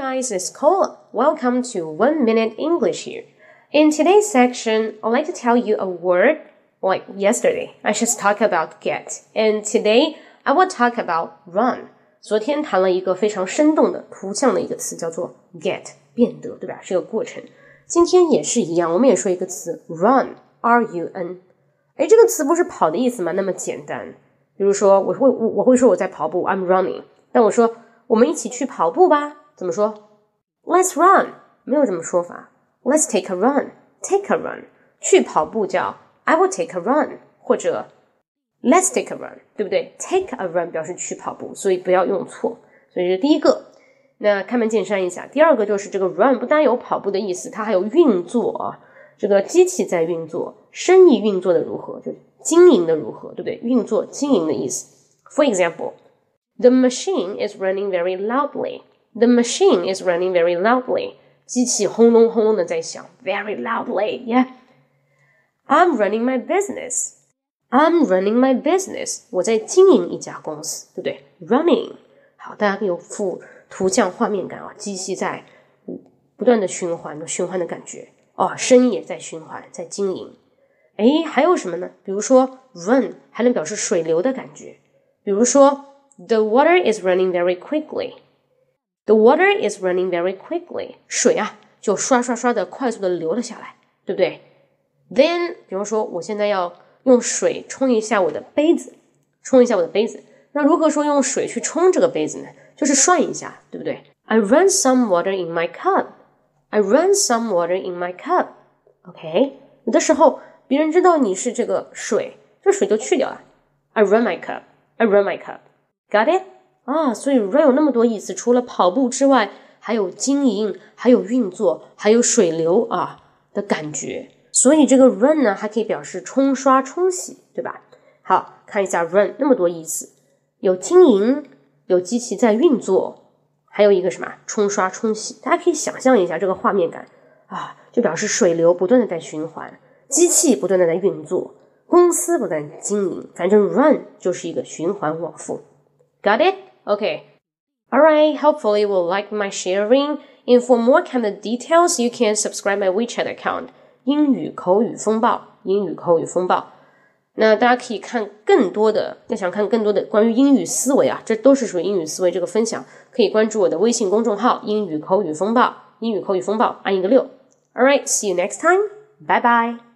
Hello guys, it's Cola. Welcome to One Minute English here. In today's section, I'd like to tell you a word like yesterday. I just talked about get, and today I will talk about run. 昨天谈了一个非常生动的图像的一个词，叫做 get，变得，对吧？是个过程。今天也是一样，我们也说一个词 run，r u n。哎，这个词不是跑的意思吗？那么简单。比如说，我会我我会说我在跑步，I'm running。但我说我们一起去跑步吧， 怎么说？Let's run，没有这么说法。Let's take a run，take a run，去跑步叫 I will take a run，或者 Let's take a run，对不对？Take a run 表示去跑步，所以不要用错。所以这是第一个。那开门见山一下，第二个就是这个 run 不单有跑步的意思，它还有运作啊。这个机器在运作，生意运作的如何，就经营的如何，对不对？运作、经营的意思。For example, the machine is running very loudly. The machine is running very loudly. 机器轰隆轰隆的在响，very loudly. Yeah. I'm running my business. I'm running my business. 我在经营一家公司，对不对？Running. 好，大家有副图像画面感啊，机器在不断的循环，有循环的感觉。哦，生意也在循环，在经营。哎，还有什么呢？比如说，run 还能表示水流的感觉。比如说，the water is running very quickly。 the water is running very quickly。水啊，就刷刷刷的快速的流了下来，对不对？Then，比方说，我现在要用水冲一下我的杯子，冲一下我的杯子。那如何说用水去冲这个杯子呢？就是涮一下，对不对？I run some water in my cup。I run some water in my cup. OK，有的时候别人知道你是这个水，这水就去掉了。I run my cup. I run my cup. Got it? 啊，所以 run 有那么多意思，除了跑步之外，还有经营，还有运作，还有水流啊的感觉。所以这个 run 呢，还可以表示冲刷、冲洗，对吧？好看一下 run 那么多意思，有经营，有机器在运作。还有一个什么冲刷冲洗，大家可以想象一下这个画面感啊，就表示水流不断的在循环，机器不断的在运作，公司不断经营，反正 run 就是一个循环往复。Got it? Okay. Alright, hopefully you will like my sharing. And for more kind of details, you can subscribe my WeChat account. 英语口语风暴，英语口语风暴。那大家可以看更多的，要想看更多的关于英语思维啊，这都是属于英语思维这个分享，可以关注我的微信公众号“英语口语风暴”，英语口语风暴，按一个六。All right, see you next time. Bye bye.